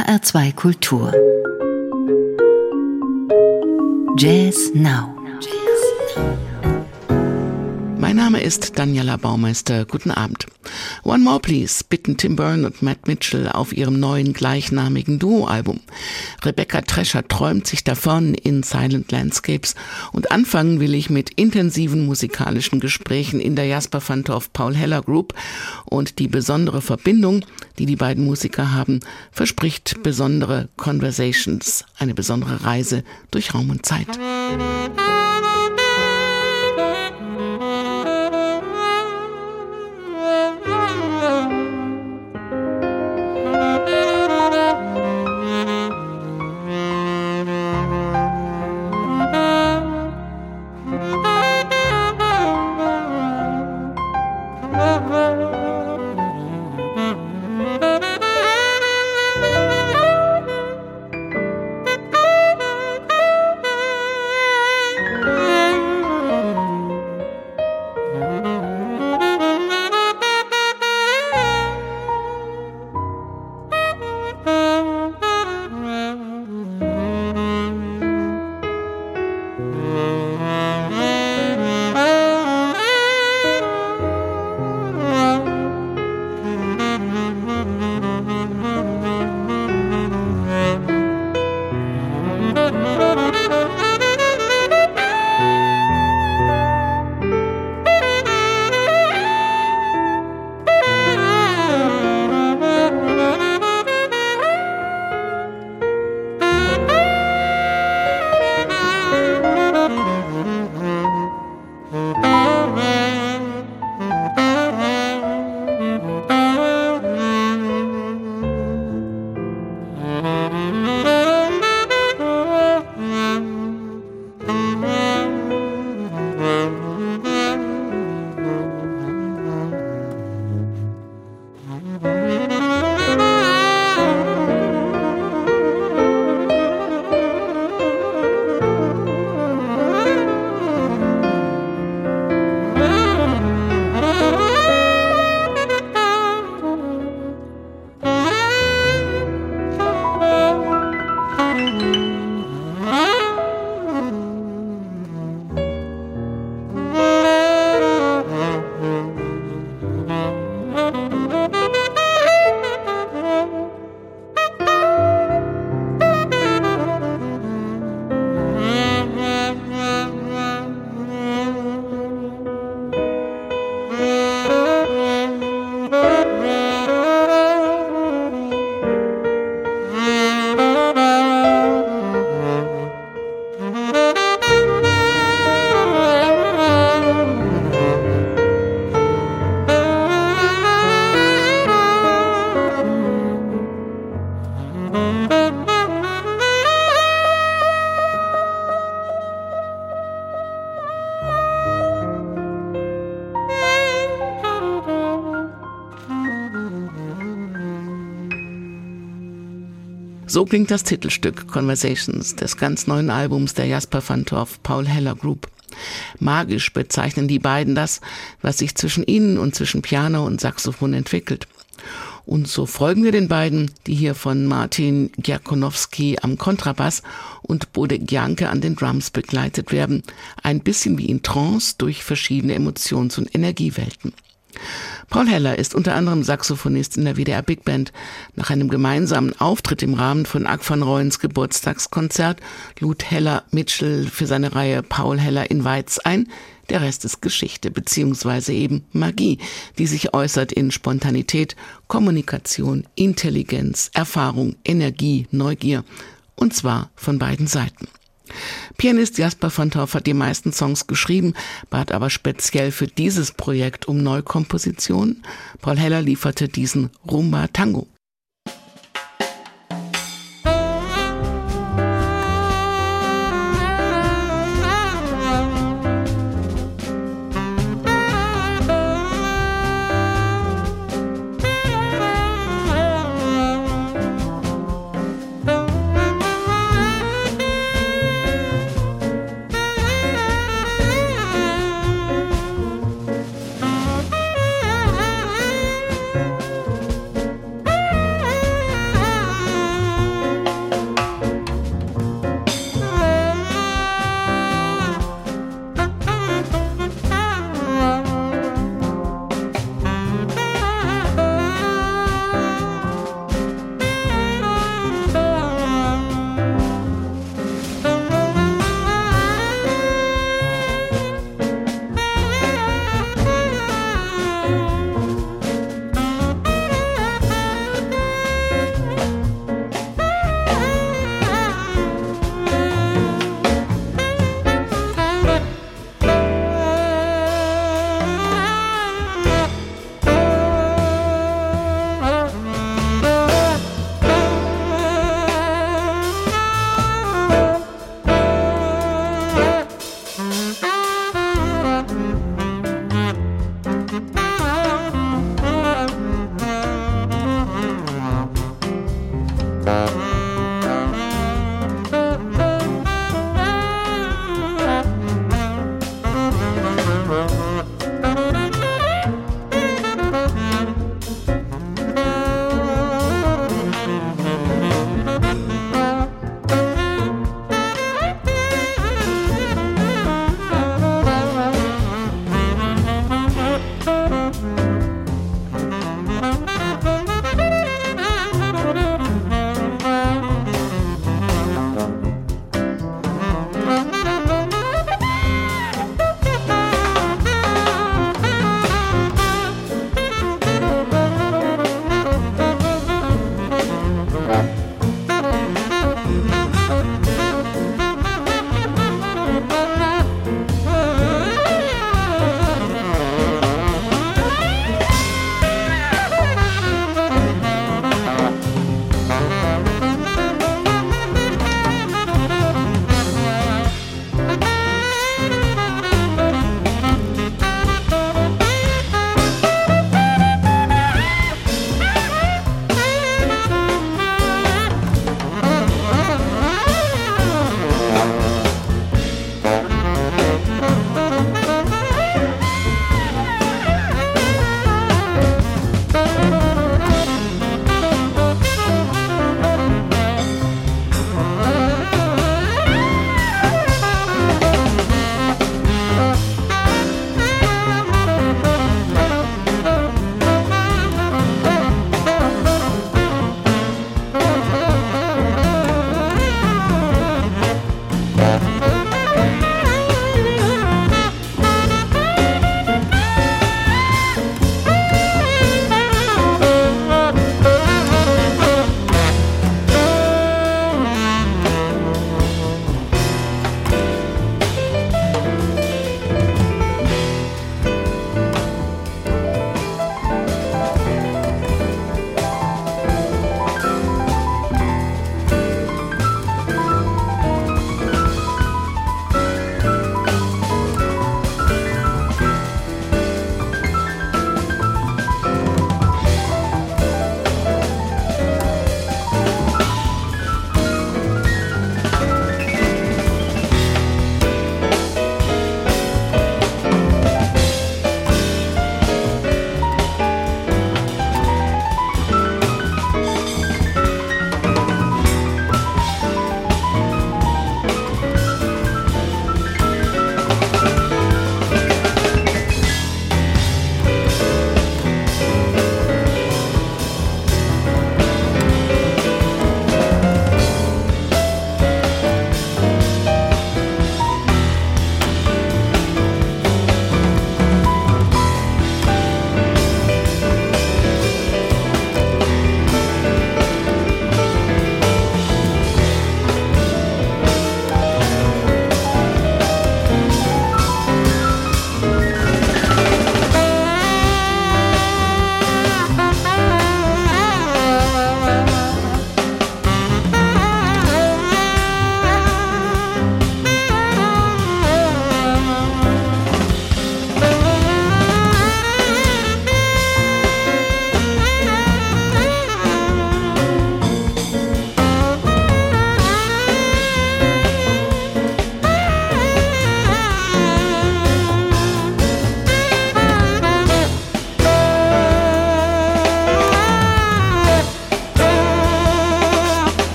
HR2 Kultur. Jazz Now. Mein Name ist Daniela Baumeister. Guten Abend. One More Please bitten Tim Byrne und Matt Mitchell auf ihrem neuen gleichnamigen Duo-Album. Rebecca Trescher träumt sich davon in Silent Landscapes und anfangen will ich mit intensiven musikalischen Gesprächen in der Jasper Fantorf Paul Heller Group und die besondere Verbindung, die die beiden Musiker haben, verspricht besondere Conversations, eine besondere Reise durch Raum und Zeit. So klingt das Titelstück Conversations des ganz neuen Albums der Jasper Fantorf Paul Heller Group. Magisch bezeichnen die beiden das, was sich zwischen ihnen und zwischen Piano und Saxophon entwickelt. Und so folgen wir den beiden, die hier von Martin Giakonowski am Kontrabass und Bode Gianke an den Drums begleitet werden, ein bisschen wie in Trance durch verschiedene Emotions- und Energiewelten. Paul Heller ist unter anderem Saxophonist in der WDR Big Band. Nach einem gemeinsamen Auftritt im Rahmen von Ag van Rooyens Geburtstagskonzert lud Heller Mitchell für seine Reihe Paul Heller in Weiz ein. Der Rest ist Geschichte beziehungsweise eben Magie, die sich äußert in Spontanität, Kommunikation, Intelligenz, Erfahrung, Energie, Neugier. Und zwar von beiden Seiten. Pianist Jasper von Torf hat die meisten Songs geschrieben, bat aber speziell für dieses Projekt um Neukompositionen. Paul Heller lieferte diesen Rumba Tango.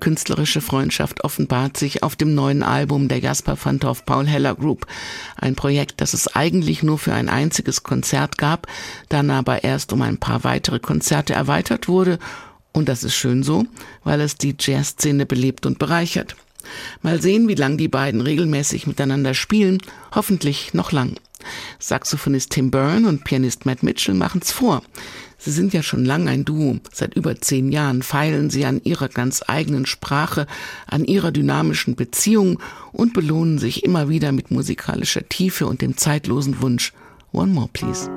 Künstlerische Freundschaft offenbart sich auf dem neuen Album der Jasper Fantoff Paul Heller Group. Ein Projekt, das es eigentlich nur für ein einziges Konzert gab, dann aber erst um ein paar weitere Konzerte erweitert wurde. Und das ist schön so, weil es die Jazzszene belebt und bereichert. Mal sehen, wie lang die beiden regelmäßig miteinander spielen. Hoffentlich noch lang. Saxophonist Tim Byrne und Pianist Matt Mitchell machen's vor. Sie sind ja schon lange ein Duo. Seit über zehn Jahren feilen sie an ihrer ganz eigenen Sprache, an ihrer dynamischen Beziehung und belohnen sich immer wieder mit musikalischer Tiefe und dem zeitlosen Wunsch One More Please.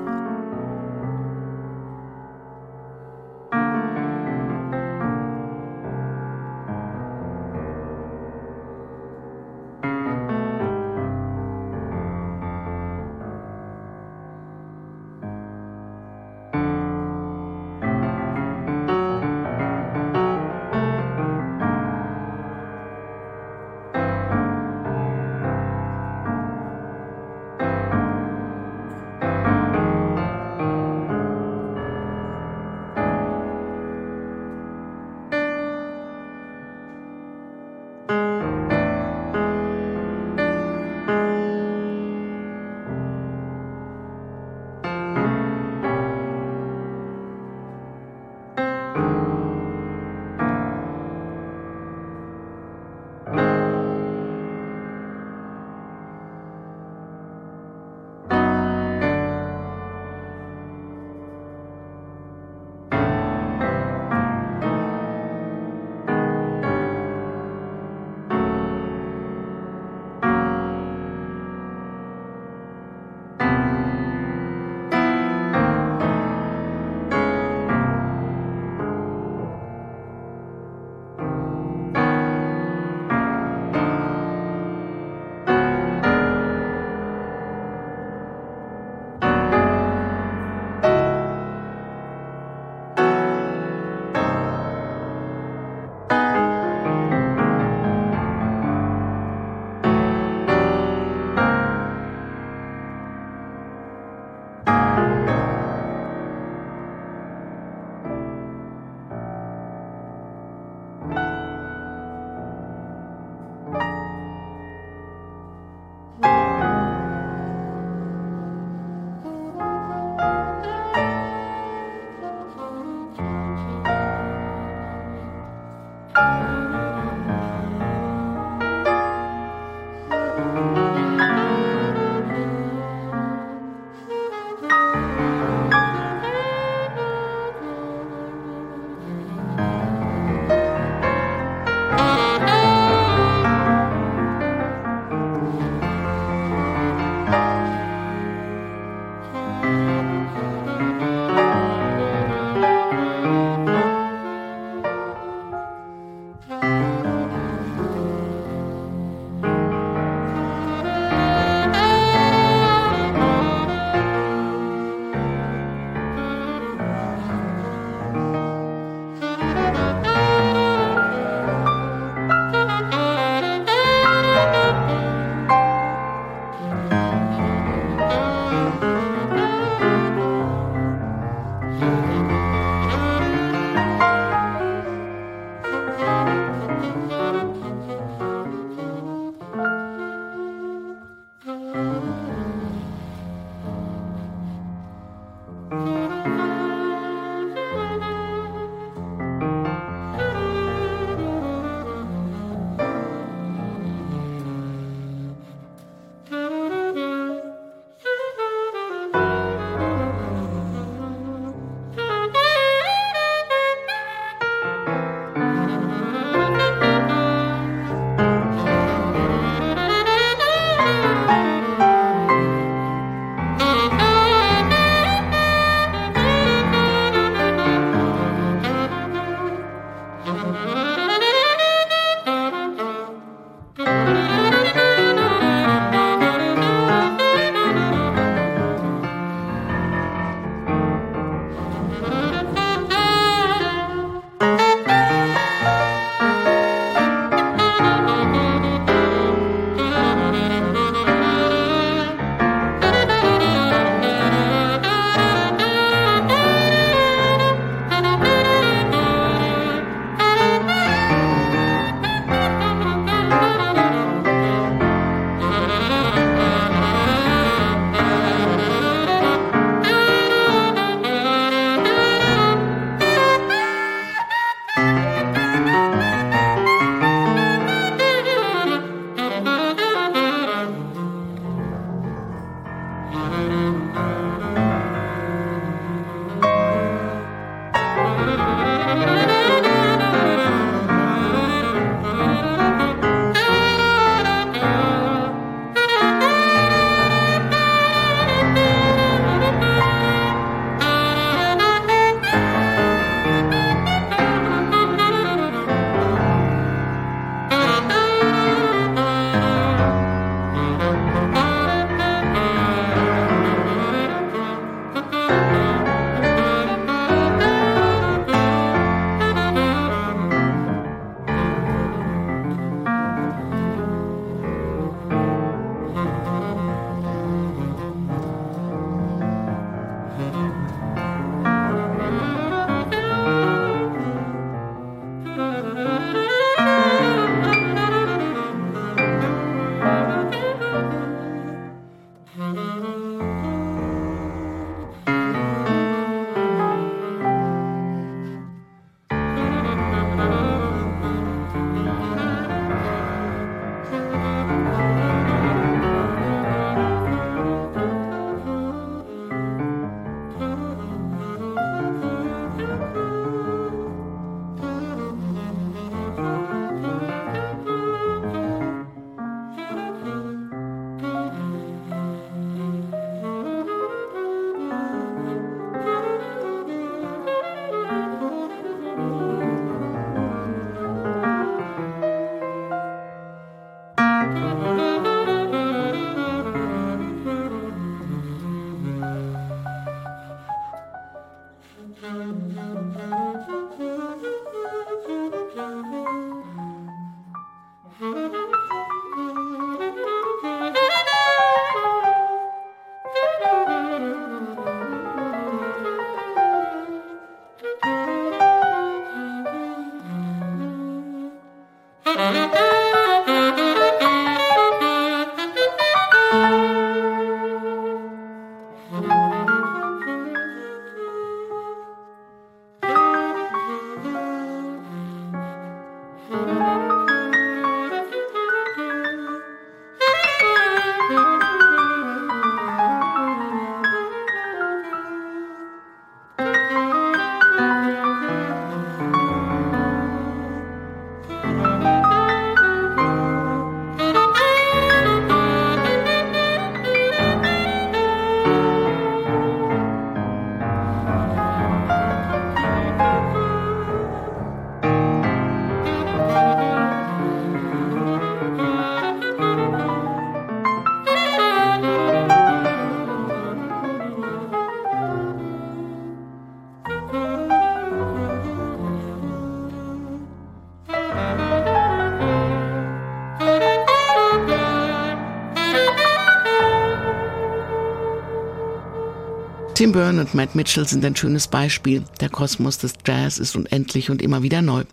Tim Byrne und Matt Mitchell sind ein schönes Beispiel. Der Kosmos des Jazz ist unendlich und immer wieder neu.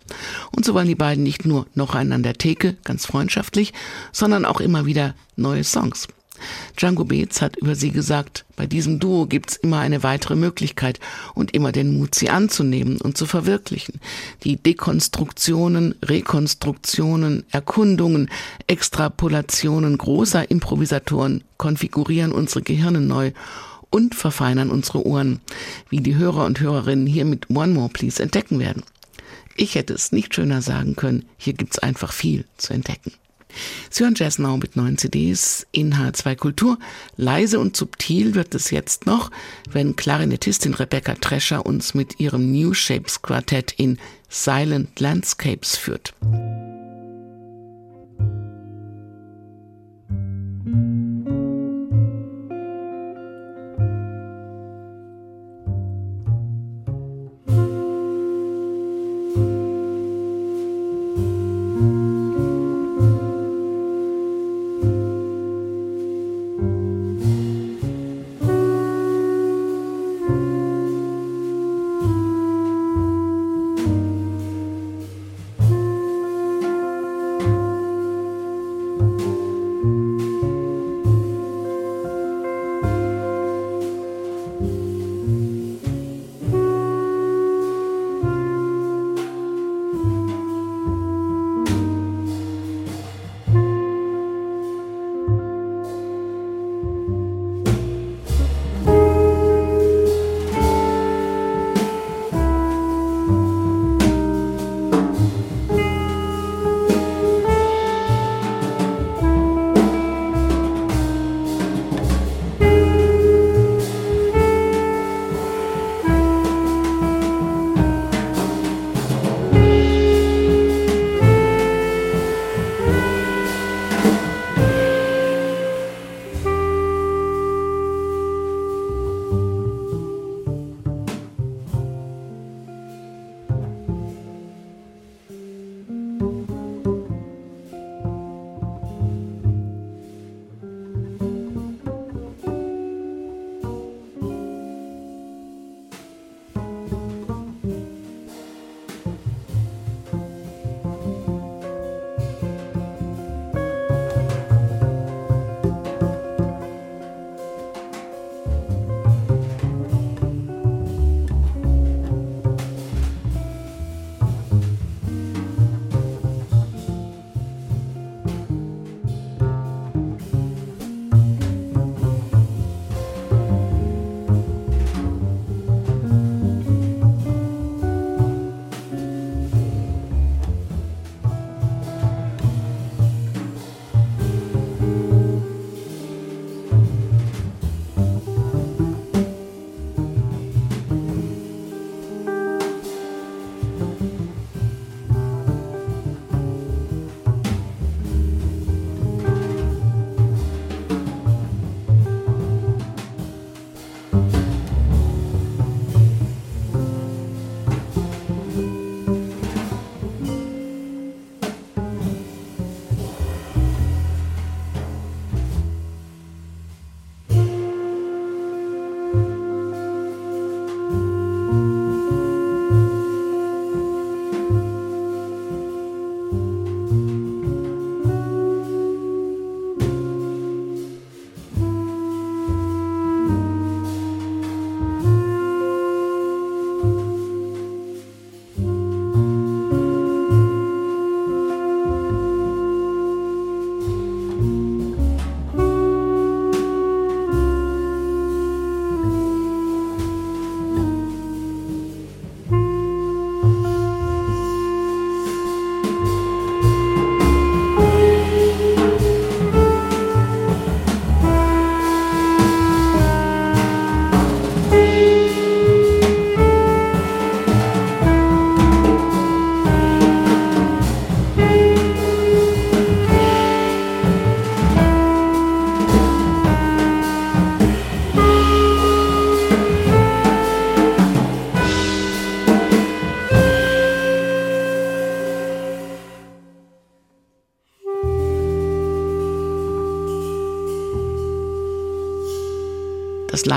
Und so wollen die beiden nicht nur noch einen an der Theke, ganz freundschaftlich, sondern auch immer wieder neue Songs. Django Beetz hat über sie gesagt, bei diesem Duo gibt's immer eine weitere Möglichkeit und immer den Mut, sie anzunehmen und zu verwirklichen. Die Dekonstruktionen, Rekonstruktionen, Erkundungen, Extrapolationen großer Improvisatoren konfigurieren unsere Gehirne neu und verfeinern unsere Ohren, wie die Hörer und Hörerinnen hier mit One More Please entdecken werden. Ich hätte es nicht schöner sagen können, hier gibt's einfach viel zu entdecken. Sie hören Jazz Now mit neuen CDs in H2 Kultur. Leise und subtil wird es jetzt noch, wenn Klarinettistin Rebecca Trescher uns mit ihrem New Shapes Quartett in Silent Landscapes führt.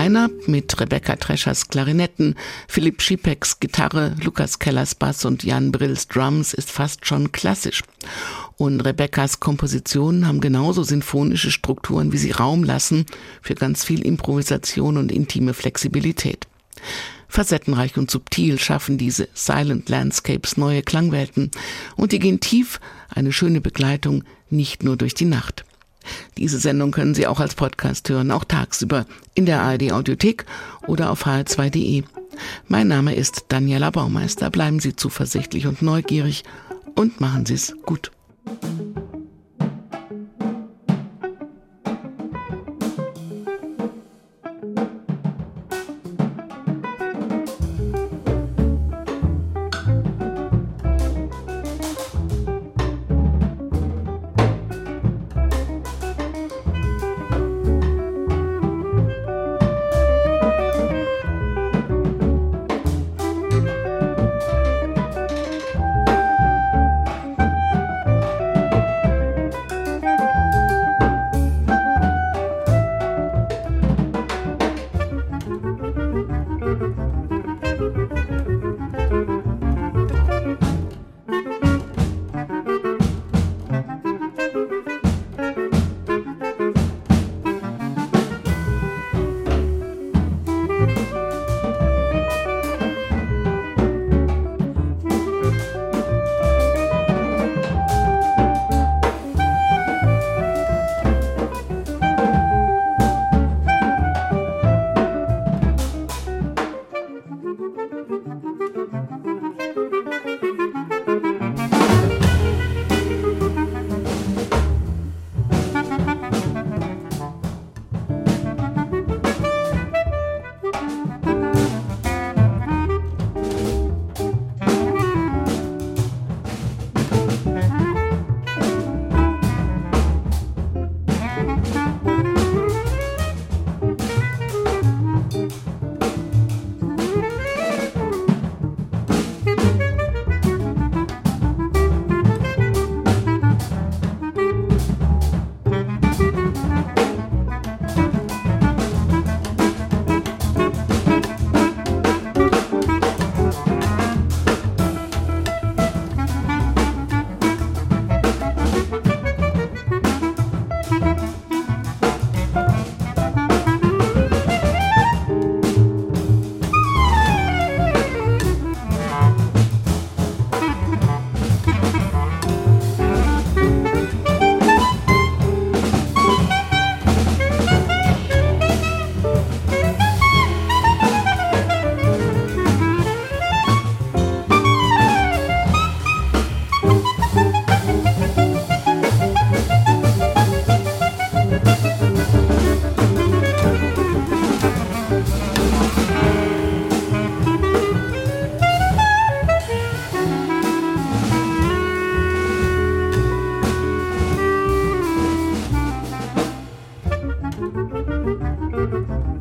Line-up mit Rebecca Treschers Klarinetten, Philipp Schipeks Gitarre, Lukas Kellers Bass und Jan Brills Drums ist fast schon klassisch. Und Rebeccas Kompositionen haben genauso sinfonische Strukturen, wie sie Raum lassen für ganz viel Improvisation und intime Flexibilität. Facettenreich und subtil schaffen diese Silent Landscapes neue Klangwelten und die gehen tief, eine schöne Begleitung, nicht nur durch die Nacht. Diese Sendung können Sie auch als Podcast hören, auch tagsüber in der ARD Audiothek oder auf hr2.de. Mein Name ist Daniela Baumeister. Bleiben Sie zuversichtlich und neugierig und machen Sie es gut. Thank you.